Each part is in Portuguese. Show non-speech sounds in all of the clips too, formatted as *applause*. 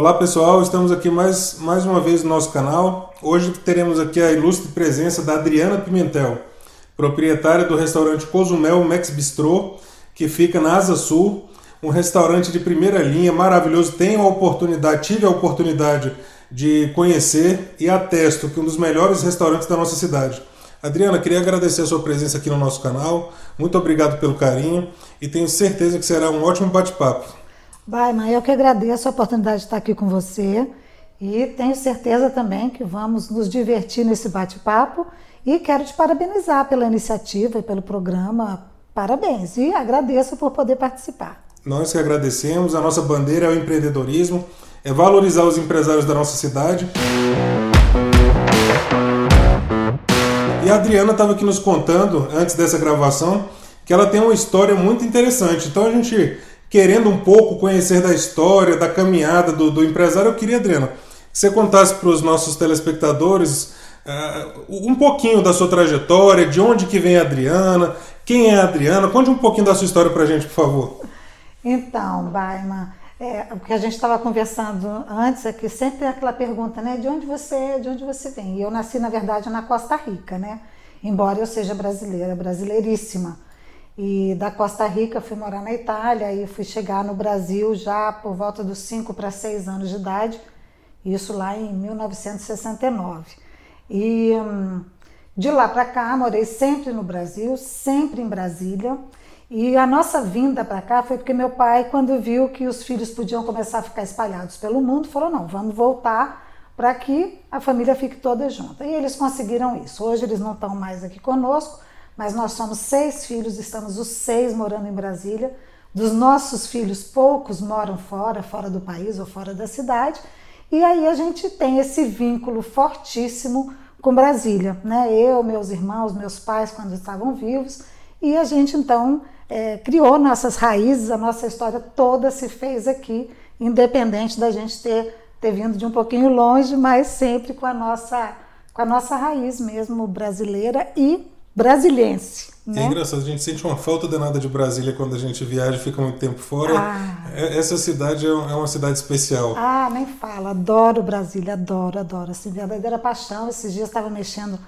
Olá pessoal, estamos aqui mais, mais uma vez no nosso canal. Hoje teremos aqui a ilustre presença da Adriana Pimentel, proprietária do restaurante Cozumel Max Bistrô, que fica na Asa Sul, um restaurante de primeira linha, maravilhoso. Tenho a oportunidade, tive a oportunidade de conhecer e atesto que um dos melhores restaurantes da nossa cidade. Adriana, queria agradecer a sua presença aqui no nosso canal. Muito obrigado pelo carinho e tenho certeza que será um ótimo bate-papo. Vai, mãe, eu que agradeço a oportunidade de estar aqui com você e tenho certeza também que vamos nos divertir nesse bate-papo e quero te parabenizar pela iniciativa e pelo programa. Parabéns e agradeço por poder participar. Nós que agradecemos. A nossa bandeira é o empreendedorismo, é valorizar os empresários da nossa cidade. E a Adriana estava aqui nos contando, antes dessa gravação, que ela tem uma história muito interessante. Então a gente querendo um pouco conhecer da história, da caminhada do, do empresário, eu queria, Adriana, que você contasse para os nossos telespectadores uh, um pouquinho da sua trajetória, de onde que vem a Adriana, quem é a Adriana, conte um pouquinho da sua história para a gente, por favor. Então, Baima, é, o que a gente estava conversando antes é que sempre tem aquela pergunta, né? De onde você é, de onde você vem? E eu nasci, na verdade, na Costa Rica, né? Embora eu seja brasileira, brasileiríssima. E da Costa Rica fui morar na Itália e fui chegar no Brasil já por volta dos 5 para 6 anos de idade, isso lá em 1969. E hum, de lá para cá morei sempre no Brasil, sempre em Brasília. E a nossa vinda para cá foi porque meu pai, quando viu que os filhos podiam começar a ficar espalhados pelo mundo, falou: não, vamos voltar para que a família fique toda junta. E eles conseguiram isso. Hoje eles não estão mais aqui conosco, mas nós somos seis filhos, estamos os seis morando em Brasília. Dos nossos filhos, poucos moram fora, fora do país ou fora da cidade. E aí a gente tem esse vínculo fortíssimo com Brasília, né? Eu, meus irmãos, meus pais, quando estavam vivos, e a gente então é, criou nossas raízes, a nossa história toda se fez aqui, independente da gente ter, ter vindo de um pouquinho longe, mas sempre com a nossa, com a nossa raiz mesmo brasileira e brasiliense. Né? É engraçado, a gente sente uma falta danada de Brasília quando a gente viaja e fica muito tempo fora. Ah. É, essa cidade é, é uma cidade especial. Ah, nem fala. Adoro Brasília, adoro, adoro. Assim, verdadeira paixão. Esses dias estava mexendo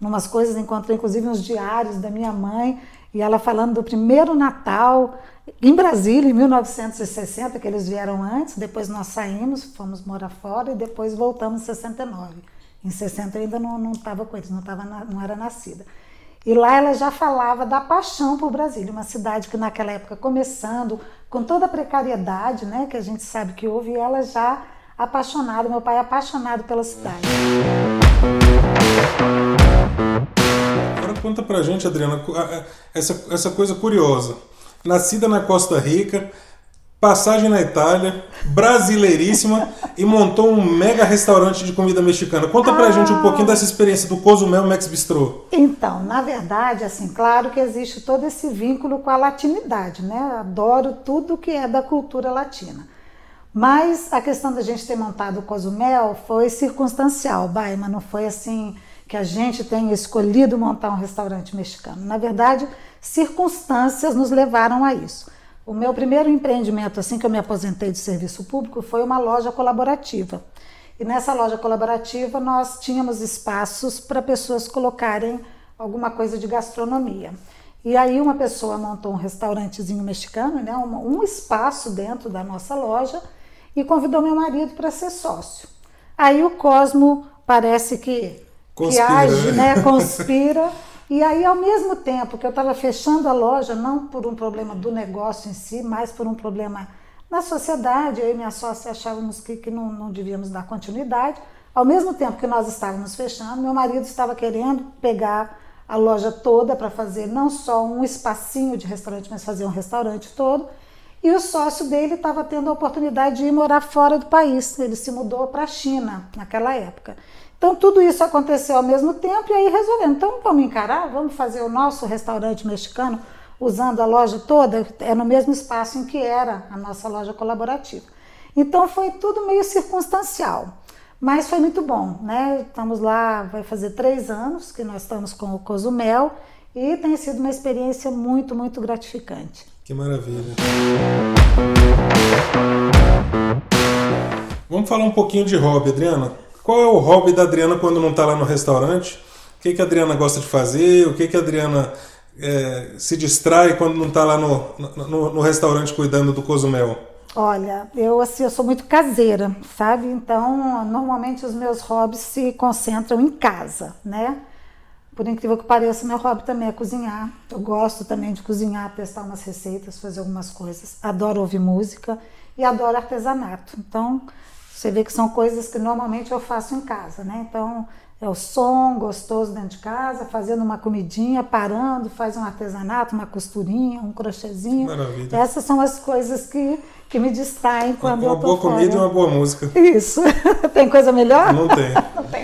numas coisas, encontrei inclusive uns diários da minha mãe e ela falando do primeiro Natal em Brasília, em 1960, que eles vieram antes, depois nós saímos, fomos morar fora e depois voltamos em 69. Em 60 eu ainda não estava com eles, não, tava, não era nascida. E lá ela já falava da paixão por Brasília, uma cidade que naquela época começando, com toda a precariedade, né, que a gente sabe que houve, e ela já apaixonada, meu pai apaixonado pela cidade. Agora conta pra gente, Adriana, essa, essa coisa curiosa. Nascida na Costa Rica, passagem na Itália, brasileiríssima e montou um mega restaurante de comida mexicana. Conta pra ah. gente um pouquinho dessa experiência do Cozumel Max Bistrô. Então, na verdade, assim, claro que existe todo esse vínculo com a latinidade, né? Adoro tudo que é da cultura latina. Mas a questão da gente ter montado o Cozumel foi circunstancial, Baima, não foi assim que a gente tenha escolhido montar um restaurante mexicano. Na verdade, circunstâncias nos levaram a isso. O meu primeiro empreendimento, assim que eu me aposentei de serviço público, foi uma loja colaborativa. E nessa loja colaborativa nós tínhamos espaços para pessoas colocarem alguma coisa de gastronomia. E aí uma pessoa montou um restaurantezinho mexicano, né, um, um espaço dentro da nossa loja e convidou meu marido para ser sócio. Aí o Cosmo parece que, que age, né, conspira *laughs* e aí, ao mesmo tempo que eu estava fechando a loja, não por um problema do negócio em si, mas por um problema na sociedade, eu e minha sócia achávamos que, que não, não devíamos dar continuidade. Ao mesmo tempo que nós estávamos fechando, meu marido estava querendo pegar a loja toda para fazer não só um espacinho de restaurante, mas fazer um restaurante todo. E o sócio dele estava tendo a oportunidade de ir morar fora do país. Ele se mudou para a China naquela época. Então tudo isso aconteceu ao mesmo tempo e aí resolvemos. Então vamos encarar, vamos fazer o nosso restaurante mexicano usando a loja toda, é no mesmo espaço em que era a nossa loja colaborativa. Então foi tudo meio circunstancial, mas foi muito bom, né? Estamos lá, vai fazer três anos que nós estamos com o Cozumel e tem sido uma experiência muito, muito gratificante. Que maravilha. Vamos falar um pouquinho de hobby, Adriana. Qual é o hobby da Adriana quando não está lá no restaurante? O que, que a Adriana gosta de fazer? O que, que a Adriana é, se distrai quando não está lá no, no, no, restaurante cuidando do cozumel? Olha, eu assim, eu sou muito caseira, sabe? Então, normalmente os meus hobbies se concentram em casa, né? Por incrível que pareça, meu hobby também é cozinhar. Eu gosto também de cozinhar, testar umas receitas, fazer algumas coisas. Adoro ouvir música e adoro artesanato. Então, você vê que são coisas que normalmente eu faço em casa, né? Então, é o som gostoso dentro de casa, fazendo uma comidinha, parando, faz um artesanato, uma costurinha, um crochêzinho. Maravilha. Essas são as coisas que, que me distraem quando uma eu tô Uma boa comida e uma boa música. Isso. *laughs* tem coisa melhor? Não tem. *laughs* Não tem.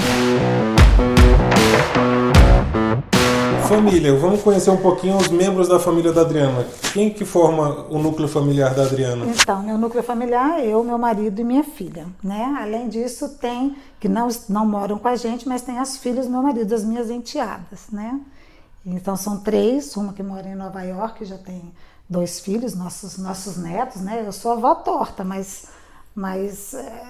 Família, vamos conhecer um pouquinho os membros da família da Adriana. Quem que forma o núcleo familiar da Adriana? Então, meu núcleo familiar, eu, meu marido e minha filha, né? Além disso, tem que não não moram com a gente, mas tem as filhas do meu marido, as minhas enteadas, né? Então são três, uma que mora em Nova York, já tem dois filhos, nossos nossos netos, né? Eu sou avó torta, mas mas é,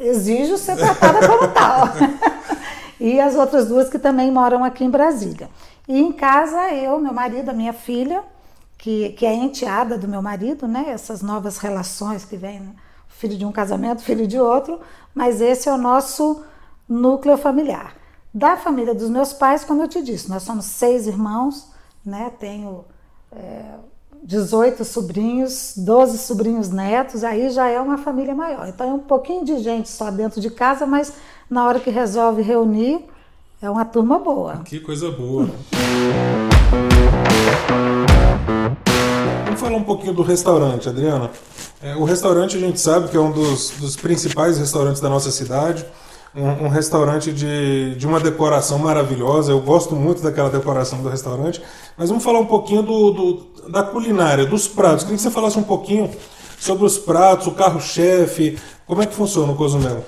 exijo ser tratada como tal. *laughs* e as outras duas que também moram aqui em Brasília. E em casa, eu, meu marido, a minha filha, que, que é enteada do meu marido, né? Essas novas relações que né? filho de um casamento, filho de outro, mas esse é o nosso núcleo familiar. Da família dos meus pais, como eu te disse, nós somos seis irmãos, né? Tenho é, 18 sobrinhos, 12 sobrinhos netos, aí já é uma família maior. Então é um pouquinho de gente só dentro de casa, mas na hora que resolve reunir, é uma turma boa. Que coisa boa. Vamos falar um pouquinho do restaurante, Adriana. É, o restaurante a gente sabe que é um dos, dos principais restaurantes da nossa cidade. Um, um, restaurante de, de uma decoração maravilhosa. Eu gosto muito daquela decoração do restaurante. Mas vamos falar um pouquinho do, do da culinária, dos pratos. Queria que você falasse um pouquinho sobre os pratos, o carro-chefe. Como é que funciona o Cozumel?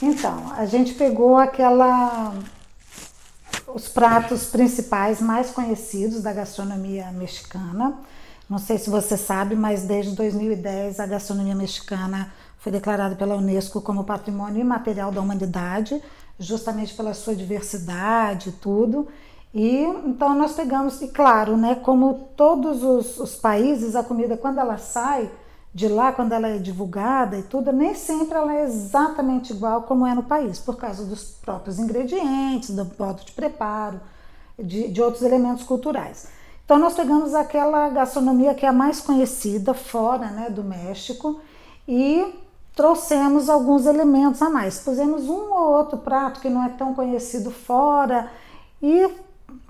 Então, a gente pegou aquela os pratos principais mais conhecidos da gastronomia mexicana. Não sei se você sabe, mas desde 2010 a gastronomia mexicana foi declarada pela Unesco como patrimônio imaterial da humanidade, justamente pela sua diversidade e tudo. E então nós pegamos, e claro, né, como todos os, os países, a comida quando ela sai de lá, quando ela é divulgada e tudo, nem sempre ela é exatamente igual como é no país, por causa dos próprios ingredientes, do modo de preparo, de, de outros elementos culturais. Então nós pegamos aquela gastronomia que é a mais conhecida fora né, do México e trouxemos alguns elementos a mais. Pusemos um ou outro prato que não é tão conhecido fora e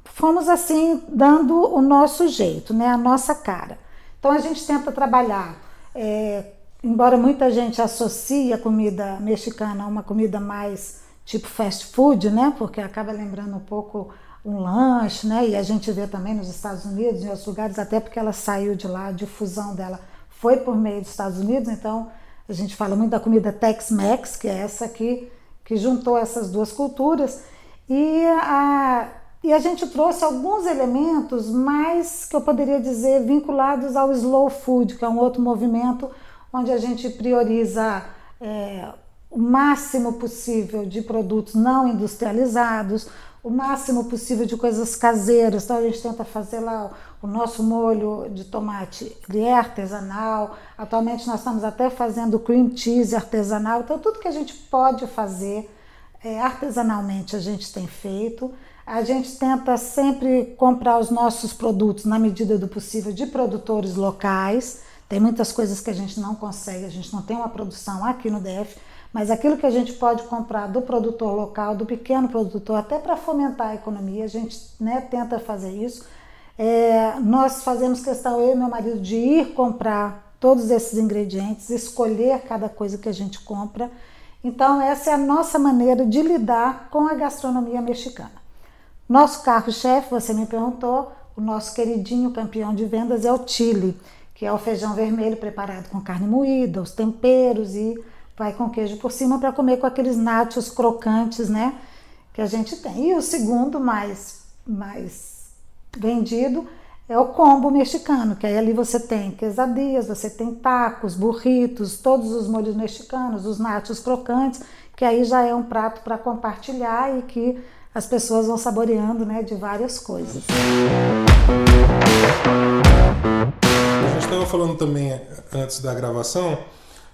fomos assim dando o nosso jeito, né, a nossa cara. Então a gente tenta trabalhar é, embora muita gente associe a comida mexicana a uma comida mais tipo fast food, né? Porque acaba lembrando um pouco um lanche, né? E a gente vê também nos Estados Unidos, em outros lugares, até porque ela saiu de lá, a difusão dela foi por meio dos Estados Unidos, então a gente fala muito da comida Tex-Mex, que é essa aqui que juntou essas duas culturas. E a, e a gente trouxe alguns elementos mais que eu poderia dizer vinculados ao slow food, que é um outro movimento onde a gente prioriza é, o máximo possível de produtos não industrializados, o máximo possível de coisas caseiras. Então a gente tenta fazer lá o nosso molho de tomate, ele é artesanal. Atualmente nós estamos até fazendo cream cheese artesanal. Então tudo que a gente pode fazer é, artesanalmente a gente tem feito. A gente tenta sempre comprar os nossos produtos na medida do possível de produtores locais. Tem muitas coisas que a gente não consegue, a gente não tem uma produção aqui no DF, mas aquilo que a gente pode comprar do produtor local, do pequeno produtor, até para fomentar a economia, a gente né, tenta fazer isso. É, nós fazemos questão, eu e meu marido, de ir comprar todos esses ingredientes, escolher cada coisa que a gente compra. Então, essa é a nossa maneira de lidar com a gastronomia mexicana. Nosso carro-chefe, você me perguntou, o nosso queridinho campeão de vendas é o chile, que é o feijão vermelho preparado com carne moída, os temperos e vai com queijo por cima para comer com aqueles nachos crocantes, né? Que a gente tem. E o segundo mais, mais vendido é o combo mexicano, que aí ali você tem quesadillas, você tem tacos, burritos, todos os molhos mexicanos, os nachos crocantes, que aí já é um prato para compartilhar e que as pessoas vão saboreando né, de várias coisas. A gente estava falando também antes da gravação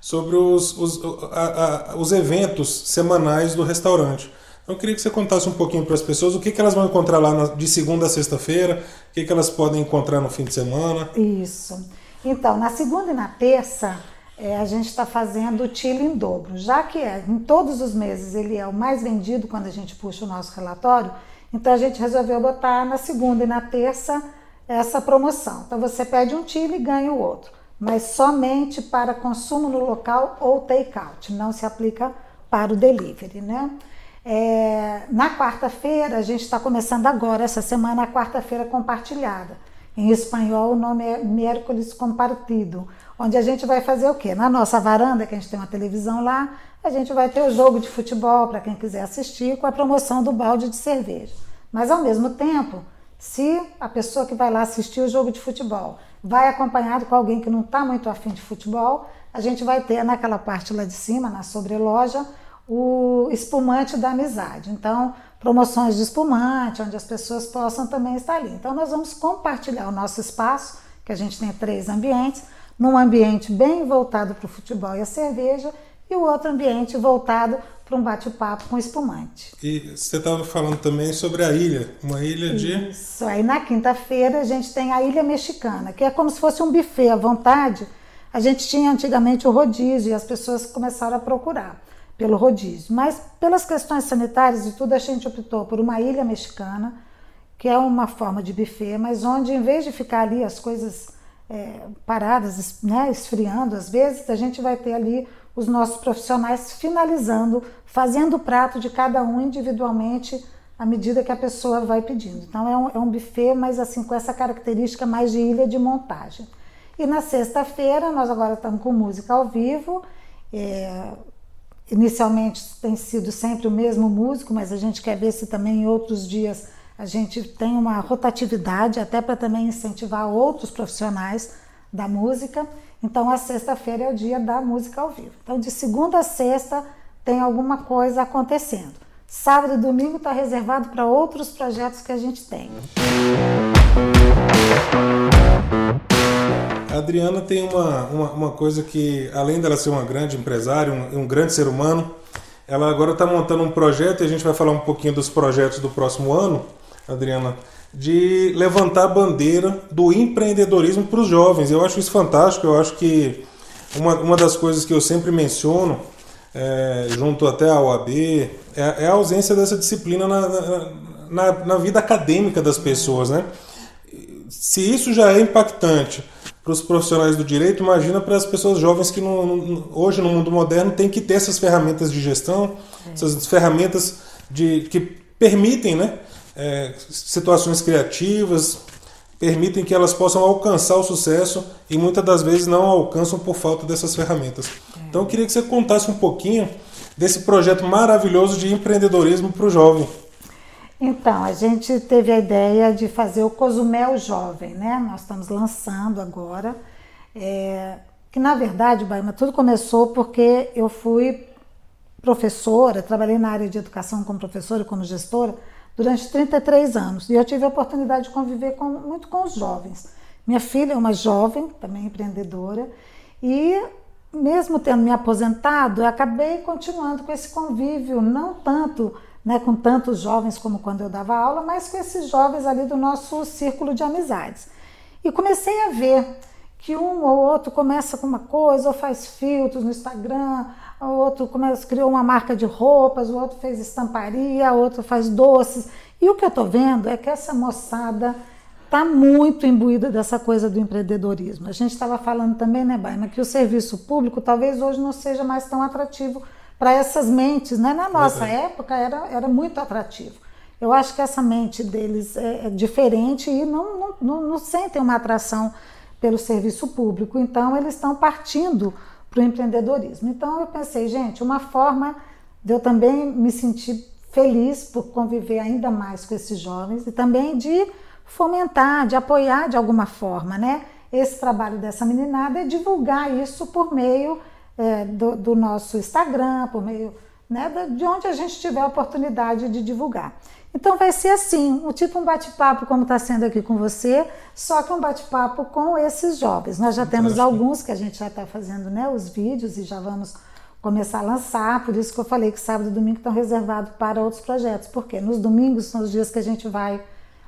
sobre os, os, a, a, os eventos semanais do restaurante. Então, eu queria que você contasse um pouquinho para as pessoas o que, que elas vão encontrar lá na, de segunda a sexta-feira, o que, que elas podem encontrar no fim de semana. Isso. Então, na segunda e na terça, é, a gente está fazendo o Chile em dobro. Já que é, em todos os meses ele é o mais vendido quando a gente puxa o nosso relatório, então a gente resolveu botar na segunda e na terça essa promoção. Então você pede um Chile e ganha o outro, mas somente para consumo no local ou take-out, não se aplica para o delivery, né? É, na quarta-feira, a gente está começando agora, essa semana, a quarta-feira compartilhada. Em espanhol, o nome é Miércoles Compartido, onde a gente vai fazer o quê? Na nossa varanda, que a gente tem uma televisão lá, a gente vai ter o jogo de futebol para quem quiser assistir, com a promoção do balde de cerveja. Mas, ao mesmo tempo, se a pessoa que vai lá assistir o jogo de futebol vai acompanhado com alguém que não está muito afim de futebol, a gente vai ter naquela parte lá de cima, na sobreloja, o espumante da amizade. Então, promoções de espumante, onde as pessoas possam também estar ali. Então, nós vamos compartilhar o nosso espaço, que a gente tem três ambientes, num ambiente bem voltado para o futebol e a cerveja, e o outro ambiente voltado para um bate-papo com espumante. E você estava falando também sobre a ilha, uma ilha de. Isso, aí na quinta-feira a gente tem a Ilha Mexicana, que é como se fosse um buffet à vontade. A gente tinha antigamente o rodízio e as pessoas começaram a procurar pelo rodízio. Mas pelas questões sanitárias e tudo, a gente optou por uma ilha mexicana, que é uma forma de buffet, mas onde em vez de ficar ali as coisas é, paradas, né, esfriando, às vezes a gente vai ter ali os nossos profissionais finalizando, fazendo o prato de cada um individualmente à medida que a pessoa vai pedindo. Então é um, é um buffet, mas assim com essa característica mais de ilha de montagem. E na sexta-feira nós agora estamos com música ao vivo. É, Inicialmente tem sido sempre o mesmo músico, mas a gente quer ver se também em outros dias a gente tem uma rotatividade, até para também incentivar outros profissionais da música. Então, a sexta-feira é o dia da música ao vivo. Então, de segunda a sexta tem alguma coisa acontecendo. Sábado e domingo está reservado para outros projetos que a gente tem. A Adriana tem uma, uma, uma, coisa que, além dela ser uma grande empresária, um, um grande ser humano, ela agora está montando um projeto, e a gente vai falar um pouquinho dos projetos do próximo ano, Adriana, de levantar a bandeira do empreendedorismo para os jovens. Eu acho isso fantástico, eu acho que uma, uma das coisas que eu sempre menciono, é, junto até à OAB, é, é, a ausência dessa disciplina na, na, na, vida acadêmica das pessoas. Né? Se isso já é impactante para os profissionais do direito, imagina para as pessoas jovens que no, hoje no mundo moderno tem que ter essas ferramentas de gestão, é. essas ferramentas de, que permitem né, é, situações criativas, permitem que elas possam alcançar o sucesso e muitas das vezes não alcançam por falta dessas ferramentas. Então eu queria que você contasse um pouquinho desse projeto maravilhoso de empreendedorismo para o jovem. Então, a gente teve a ideia de fazer o Cozumel Jovem, né? Nós estamos lançando agora. É, que na verdade, Baima, tudo começou porque eu fui professora, trabalhei na área de educação como professora e como gestora durante 33 anos. E eu tive a oportunidade de conviver com, muito com os jovens. Minha filha é uma jovem, também empreendedora, e mesmo tendo me aposentado, eu acabei continuando com esse convívio, não tanto né, com tantos jovens como quando eu dava aula, mas com esses jovens ali do nosso círculo de amizades. E comecei a ver que um ou outro começa com uma coisa, ou faz filtros no Instagram, o outro começa, criou uma marca de roupas, o outro fez estamparia, o outro faz doces. E o que eu estou vendo é que essa moçada está muito imbuída dessa coisa do empreendedorismo. A gente estava falando também, né, Baima, que o serviço público talvez hoje não seja mais tão atrativo para essas mentes. Né? Na nossa é. época era, era muito atrativo. Eu acho que essa mente deles é, é diferente e não, não, não, não, sentem uma atração pelo serviço público. Então, eles estão partindo para o empreendedorismo. Então, eu pensei, gente, uma forma de eu também me sentir feliz por conviver ainda mais com esses jovens e também de fomentar, de apoiar de alguma forma, né? Esse trabalho dessa meninada é divulgar isso por meio é, do, do, nosso Instagram, por meio né, de onde a gente tiver a oportunidade de divulgar. Então vai ser assim, um tipo um bate-papo como está sendo aqui com você, só que um bate-papo com esses jovens. Nós já temos alguns que a gente já está fazendo né, os vídeos e já vamos começar a lançar, por isso que eu falei que sábado e domingo estão reservados para outros projetos, porque nos domingos são os dias que a gente vai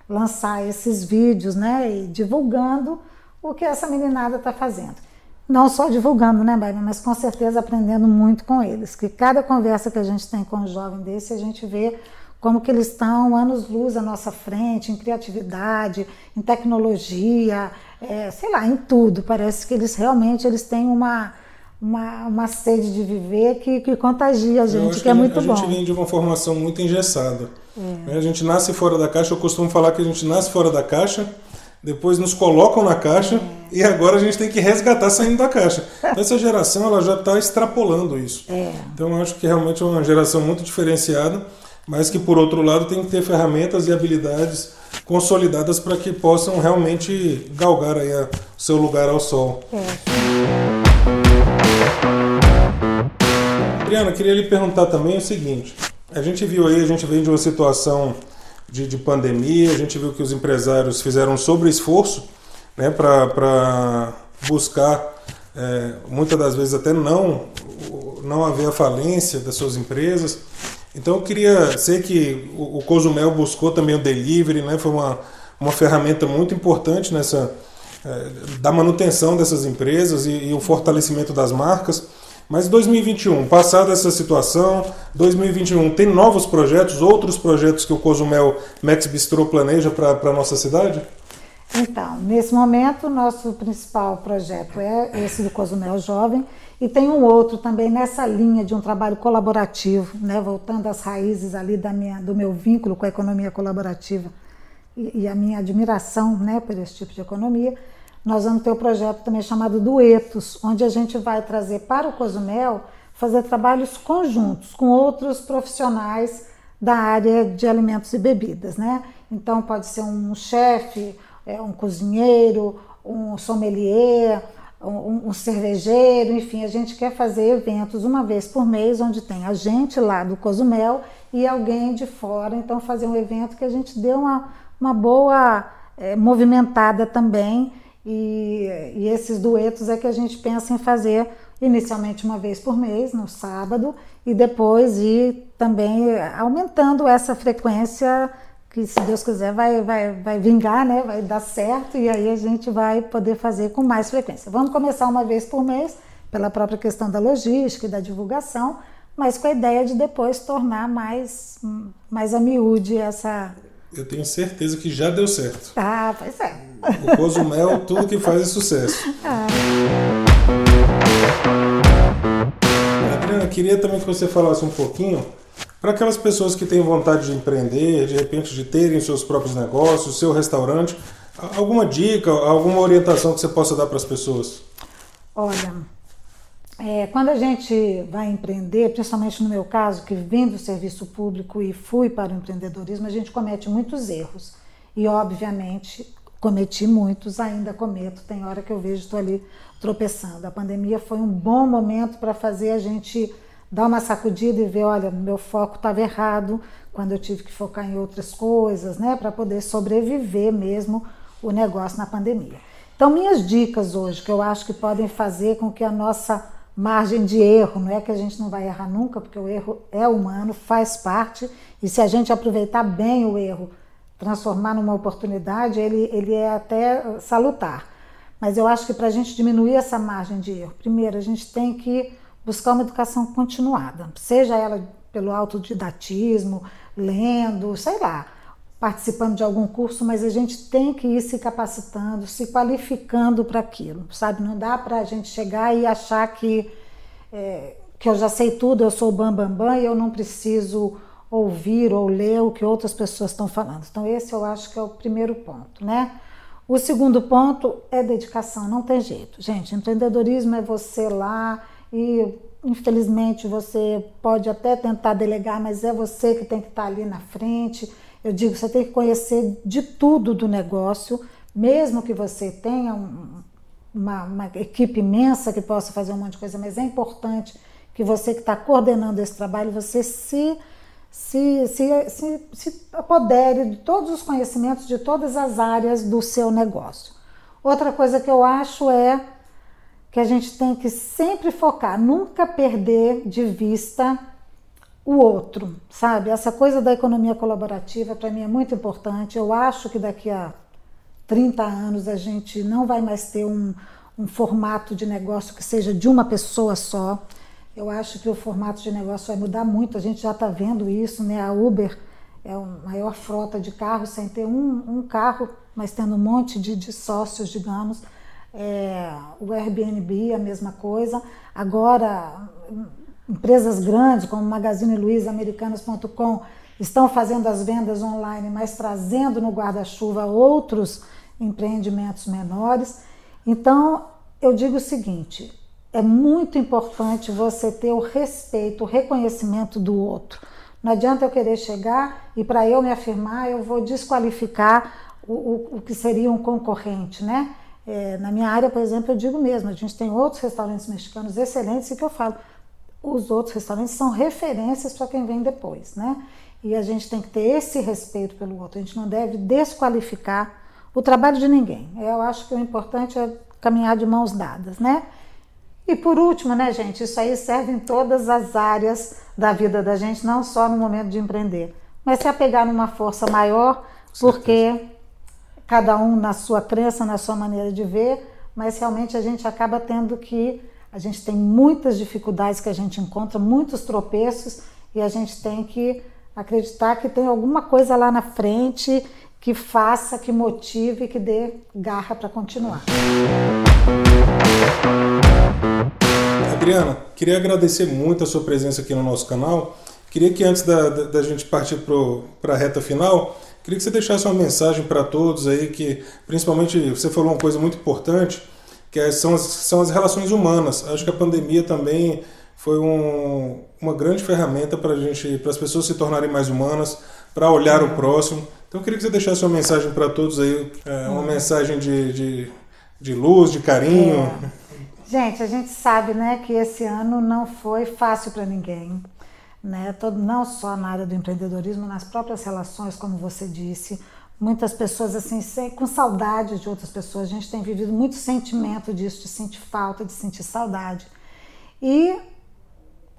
lançar esses vídeos, né, e divulgando o que essa meninada está fazendo. Não só divulgando, né, Bárbara, mas com certeza aprendendo muito com eles, que cada conversa que a gente tem com um jovem desse, a gente vê como que eles estão anos-luz à nossa frente, em criatividade, em tecnologia, é, sei lá, em tudo. Parece que eles realmente eles têm uma, uma, uma sede de viver que, que contagia a gente, que, que, é muito a bom. A gente vem de uma formação muito engessada. É. A gente nasce fora da caixa, eu costumo falar que a gente nasce fora da caixa, depois nos colocam na caixa é. e agora a gente tem que resgatar saindo da caixa. Então, essa geração ela já está extrapolando isso. É. Então eu acho que realmente é uma geração muito diferenciada mas que por outro lado tem que ter ferramentas e habilidades consolidadas para que possam realmente galgar aí o seu lugar ao sol. É. Adriana, queria lhe perguntar também o seguinte: a gente viu aí, a gente vem de uma situação de, de pandemia, a gente viu que os empresários fizeram um sobre esforço né, para buscar, é, muitas das vezes até não, não haver a falência das suas empresas. Então eu queria sei que o, Cozumel buscou também o delivery, né? Foi uma, uma ferramenta muito importante nessa é, da manutenção dessas empresas e, e o fortalecimento das marcas. Mas 2021, passada essa situação, 2021 tem novos projetos, outros projetos que o Cozumel Max Bistro planeja para a nossa cidade? Então, nesse momento, nosso principal projeto é esse do Cozumel Jovem, e tem um outro também nessa linha de um trabalho colaborativo, né, voltando às raízes ali da minha, do meu vínculo com a economia colaborativa e, e a minha admiração né, por esse tipo de economia. Nós vamos ter um projeto também chamado Duetos, onde a gente vai trazer para o Cozumel fazer trabalhos conjuntos com outros profissionais da área de alimentos e bebidas, né? Então pode ser um chefe, é, um cozinheiro, um sommelier, um, um, cervejeiro, enfim, a gente quer fazer eventos uma vez por mês, onde tem a gente lá do Cozumel e alguém de fora, então fazer um evento que a gente dê uma, uma boa é, movimentada também. E, e, esses duetos é que a gente pensa em fazer inicialmente uma vez por mês, no sábado, e depois ir também aumentando essa frequência que se Deus quiser vai, vai, vai vingar, né? vai dar certo e aí a gente vai poder fazer com mais frequência. Vamos começar uma vez por mês, pela própria questão da logística e da divulgação, mas com a ideia de depois tornar mais, mais a miúde essa. Eu tenho certeza que já deu certo. Ah, pois é. O Cozumel, tudo que faz é sucesso. *laughs* Ah. Adriana, queria também que você falasse um pouquinho para aquelas pessoas que têm vontade de empreender, de repente de terem seus próprios negócios, seu restaurante, alguma dica, alguma orientação que você possa dar para as pessoas? Olha, é, quando a gente vai empreender, principalmente no meu caso, que vim do serviço público e fui para o empreendedorismo, a gente comete muitos erros. E, obviamente, cometi muitos, ainda cometo. Tem hora que eu vejo, estou ali tropeçando. A pandemia foi um bom momento para fazer a gente dar uma sacudida e ver, olha, meu foco estava errado, quando eu tive que focar em outras coisas, né, para poder sobreviver mesmo o negócio na pandemia. Então, minhas dicas hoje, que eu acho que podem fazer com que a nossa margem de erro, não é que a gente não vai errar nunca, porque o erro é humano, faz parte, e se a gente aproveitar bem o erro, transformar numa oportunidade, ele, ele é até salutar. Mas eu acho que para a gente diminuir essa margem de erro, primeiro a gente tem que buscar uma educação continuada, seja ela pelo autodidatismo, lendo, sei lá, participando de algum curso, mas a gente tem que ir se capacitando, se qualificando para aquilo, sabe? Não dá para a gente chegar e achar que, é, que eu já sei tudo, eu sou bambambam bam, bam, e eu não preciso ouvir ou ler o que outras pessoas estão falando. Então, esse eu acho que é o primeiro ponto, né? O segundo ponto é dedicação, não tem jeito. Gente, empreendedorismo é você lá e infelizmente você pode até tentar delegar, mas é você que tem que estar ali na frente. Eu digo, você tem que conhecer de tudo do negócio, mesmo que você tenha um, uma, uma, equipe imensa que possa fazer um monte de coisa, mas é importante que você que está coordenando esse trabalho, você se, se, se, se, se apodere de todos os conhecimentos de todas as áreas do seu negócio. Outra coisa que eu acho é que a gente tem que sempre focar, nunca perder de vista o outro, sabe? Essa coisa da economia colaborativa para mim é muito importante. Eu acho que daqui a 30 anos a gente não vai mais ter um, um formato de negócio que seja de uma pessoa só. Eu acho que o formato de negócio vai mudar muito. A gente já está vendo isso, né? A Uber é a maior frota de carros sem ter um, um carro, mas tendo um monte de, de sócios, digamos. É, o Airbnb, a mesma coisa. Agora, empresas grandes como Magazine Luiza, Americanas.com, estão fazendo as vendas online, mas trazendo no guarda-chuva outros empreendimentos menores. Então, eu digo o seguinte: é muito importante você ter o respeito, o reconhecimento do outro. Não adianta eu querer chegar e para eu me afirmar, eu vou desqualificar o, o, o que seria um concorrente, né? É, na minha área, por exemplo, eu digo mesmo, a gente tem outros restaurantes mexicanos excelentes e que eu falo, os outros restaurantes são referências para quem vem depois, né? E a gente tem que ter esse respeito pelo outro, a gente não deve desqualificar o trabalho de ninguém. Eu acho que o importante é caminhar de mãos dadas, né? E por último, né, gente, isso aí serve em todas as áreas da vida da gente, não só no momento de empreender, mas se apegar numa força maior, porque cada um na sua crença, na sua maneira de ver, mas realmente a gente acaba tendo que. A gente tem muitas dificuldades que a gente encontra, muitos tropeços, e a gente tem que acreditar que tem alguma coisa lá na frente que faça, que motive, que dê garra para continuar. Adriana, queria agradecer muito a sua presença aqui no nosso canal. Queria que antes da, da, da gente partir para a reta final, Queria que você deixasse uma mensagem para todos aí, que principalmente você falou uma coisa muito importante, que é, são as, são as relações humanas. Acho que a pandemia também foi um, uma grande ferramenta para gente, para as pessoas se tornarem mais humanas, para olhar o próximo. Então eu queria que você deixasse uma mensagem para todos aí, é, uma mensagem de, de, de, luz, de carinho. É. Gente, a gente sabe né, que esse ano não foi fácil para ninguém né? Todo, não só na área do empreendedorismo, nas próprias relações, como você disse. Muitas pessoas assim, sem, com saudade de outras pessoas. A gente tem vivido muito sentimento disso, de sentir falta, de sentir saudade. E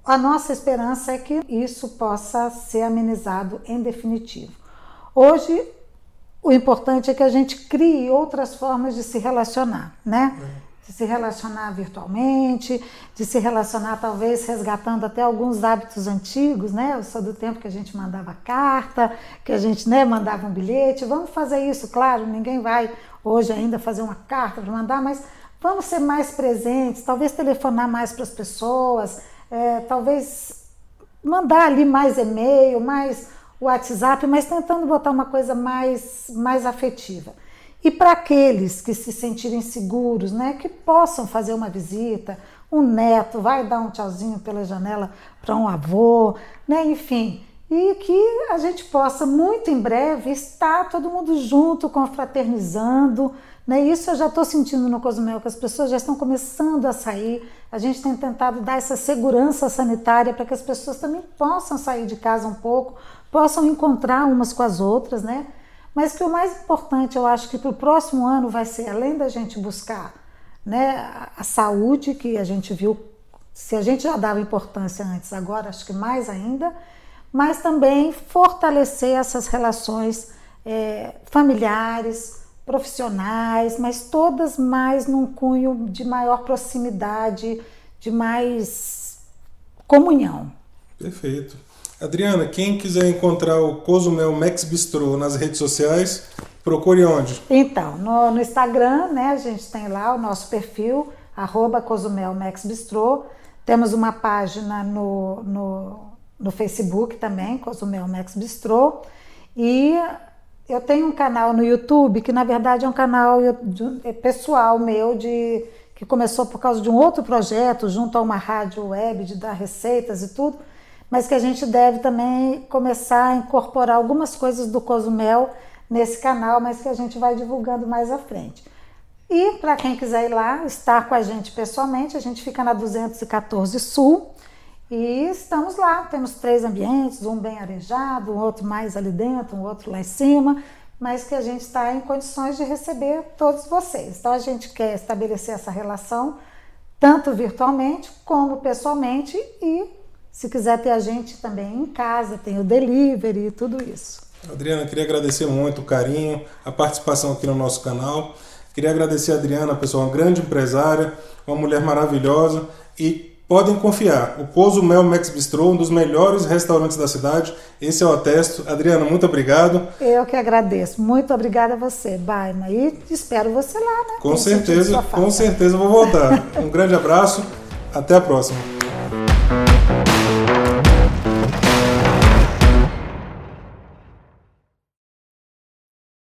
a nossa esperança é que isso possa ser amenizado em definitivo. Hoje, o importante é que a gente crie outras formas de se relacionar, né? É de se relacionar virtualmente, de se relacionar talvez resgatando até alguns hábitos antigos, né? Eu sou do tempo que a gente mandava carta, que a gente né, mandava um bilhete. Vamos fazer isso, claro, ninguém vai hoje ainda fazer uma carta para mandar, mas vamos ser mais presentes, talvez telefonar mais para as pessoas, é, talvez mandar ali mais e-mail, mais WhatsApp, mas tentando botar uma coisa mais, mais afetiva. E para aqueles que se sentirem seguros, né, que possam fazer uma visita, um neto vai dar um tchauzinho pela janela para um avô, né, enfim, e que a gente possa muito em breve estar todo mundo junto, confraternizando, né? Isso eu já estou sentindo no Cozumel, que as pessoas já estão começando a sair. A gente tem tentado dar essa segurança sanitária para que as pessoas também possam sair de casa um pouco, possam encontrar umas com as outras, né? Mas que o mais importante, eu acho que para o próximo ano vai ser, além da gente buscar né, a saúde, que a gente viu, se a gente já dava importância antes, agora acho que mais ainda, mas também fortalecer essas relações é, familiares, profissionais, mas todas mais num cunho de maior proximidade, de mais comunhão. Perfeito. Adriana, quem quiser encontrar o Cozumel Max Bistro nas redes sociais, procure onde? Então, no, no, Instagram, né, a gente tem lá o nosso perfil, arroba Cozumel Max Bistro. Temos uma página no, no, no Facebook também, Cozumel Max Bistro. E eu tenho um canal no YouTube, que na verdade é um canal pessoal meu de que começou por causa de um outro projeto, junto a uma rádio web de dar receitas e tudo, mas que a gente deve também começar a incorporar algumas coisas do Cozumel nesse canal, mas que a gente vai divulgando mais à frente. E para quem quiser ir lá, estar com a gente pessoalmente, a gente fica na 214 Sul e estamos lá. Temos três ambientes, um bem arejado, um outro mais ali dentro, um outro lá em cima, mas que a gente está em condições de receber todos vocês. Então a gente quer estabelecer essa relação tanto virtualmente como pessoalmente e se quiser ter a gente também em casa, tem o delivery e tudo isso. Adriana, queria agradecer muito o carinho, a participação aqui no nosso canal. Queria agradecer a Adriana, pessoal, uma grande empresária, uma mulher maravilhosa e podem confiar. O Cozumel Max Bistro, um dos melhores restaurantes da cidade. Esse é o atesto. Adriana, muito obrigado. Eu que agradeço. Muito obrigada a você, Baima. E espero você lá, né? Com certeza, com certeza vou voltar. *laughs* um grande abraço. Até a próxima.